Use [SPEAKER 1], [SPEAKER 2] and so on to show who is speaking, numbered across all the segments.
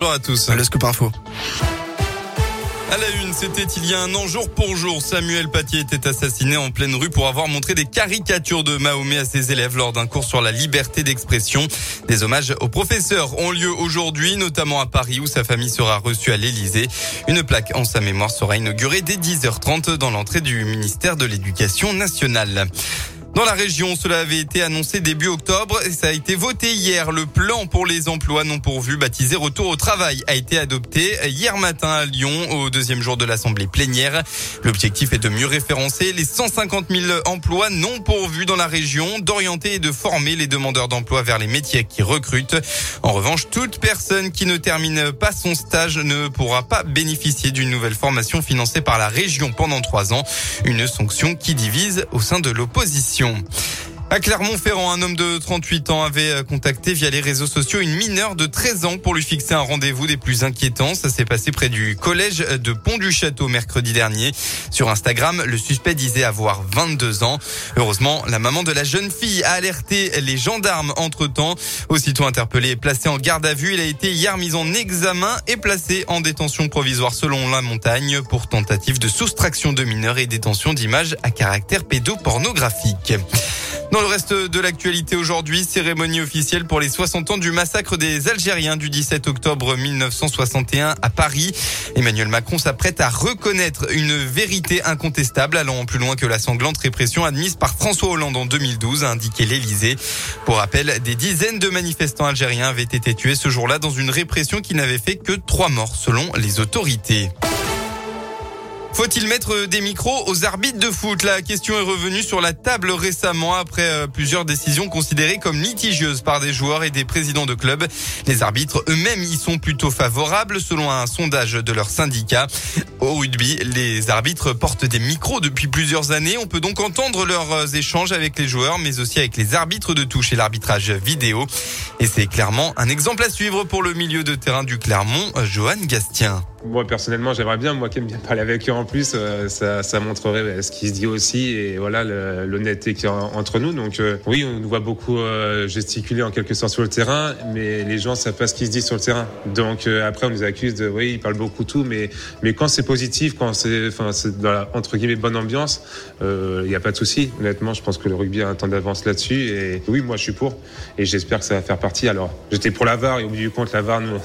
[SPEAKER 1] Bonjour à tous.
[SPEAKER 2] Le scoop info.
[SPEAKER 1] À la une, c'était il y a un an, jour pour jour, Samuel Paty était assassiné en pleine rue pour avoir montré des caricatures de Mahomet à ses élèves lors d'un cours sur la liberté d'expression. Des hommages aux professeurs ont lieu aujourd'hui, notamment à Paris où sa famille sera reçue à l'Élysée. Une plaque en sa mémoire sera inaugurée dès 10h30 dans l'entrée du ministère de l'Éducation nationale. Dans la région, cela avait été annoncé début octobre et ça a été voté hier. Le plan pour les emplois non pourvus, baptisé Retour au travail, a été adopté hier matin à Lyon au deuxième jour de l'Assemblée plénière. L'objectif est de mieux référencer les 150 000 emplois non pourvus dans la région, d'orienter et de former les demandeurs d'emploi vers les métiers qui recrutent. En revanche, toute personne qui ne termine pas son stage ne pourra pas bénéficier d'une nouvelle formation financée par la région pendant trois ans. Une sanction qui divise au sein de l'opposition questions. À Clermont-Ferrand, un homme de 38 ans avait euh, contacté via les réseaux sociaux une mineure de 13 ans pour lui fixer un rendez-vous des plus inquiétants. Ça s'est passé près du collège de Pont-du-Château mercredi dernier. Sur Instagram, le suspect disait avoir 22 ans. Heureusement, la maman de la jeune fille a alerté les gendarmes entre-temps. Aussitôt interpellé et placé en garde à vue, il a été hier mis en examen et placé en détention provisoire selon la montagne pour tentative de soustraction de mineurs et détention d'images à caractère pédopornographique. Dans le reste de l'actualité aujourd'hui, cérémonie officielle pour les 60 ans du massacre des Algériens du 17 octobre 1961 à Paris. Emmanuel Macron s'apprête à reconnaître une vérité incontestable allant plus loin que la sanglante répression admise par François Hollande en 2012, a indiqué l'Elysée. Pour rappel, des dizaines de manifestants algériens avaient été tués ce jour-là dans une répression qui n'avait fait que trois morts selon les autorités. Faut-il mettre des micros aux arbitres de foot? La question est revenue sur la table récemment après euh, plusieurs décisions considérées comme litigieuses par des joueurs et des présidents de clubs. Les arbitres eux-mêmes y sont plutôt favorables selon un sondage de leur syndicat. Au rugby, les arbitres portent des micros depuis plusieurs années. On peut donc entendre leurs euh, échanges avec les joueurs, mais aussi avec les arbitres de touche et l'arbitrage vidéo. Et c'est clairement un exemple à suivre pour le milieu de terrain du Clermont, Johan Gastien.
[SPEAKER 3] Moi personnellement, j'aimerais bien, moi qui aime bien parler avec eux en plus, euh, ça, ça montrerait euh, ce qui se dit aussi et voilà l'honnêteté qui est entre nous. Donc euh, oui, on nous voit beaucoup gesticuler en quelque sorte sur le terrain, mais les gens savent pas ce qui se dit sur le terrain. Donc après, on nous accuse de oui, ils parlent beaucoup tout, mais mais quand c'est positif, quand c'est enfin c'est entre guillemets bonne ambiance, il n'y a pas de souci. Honnêtement, je pense que le rugby a un temps d'avance là-dessus et oui, moi je suis pour et j'espère que ça va faire partie. Alors j'étais pour la VAR et au bout du compte, la VAR nous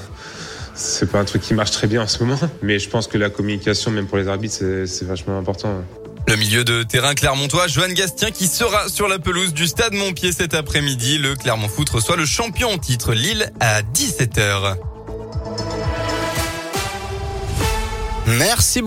[SPEAKER 3] c'est pas un truc qui marche très bien en ce moment, mais je pense que la communication, même pour les arbitres, c'est vachement important.
[SPEAKER 1] Le milieu de terrain clermontois, Joanne Gastien, qui sera sur la pelouse du stade Montpied cet après-midi. Le Clermont Foot reçoit le champion en titre Lille à 17h.
[SPEAKER 2] Merci beaucoup.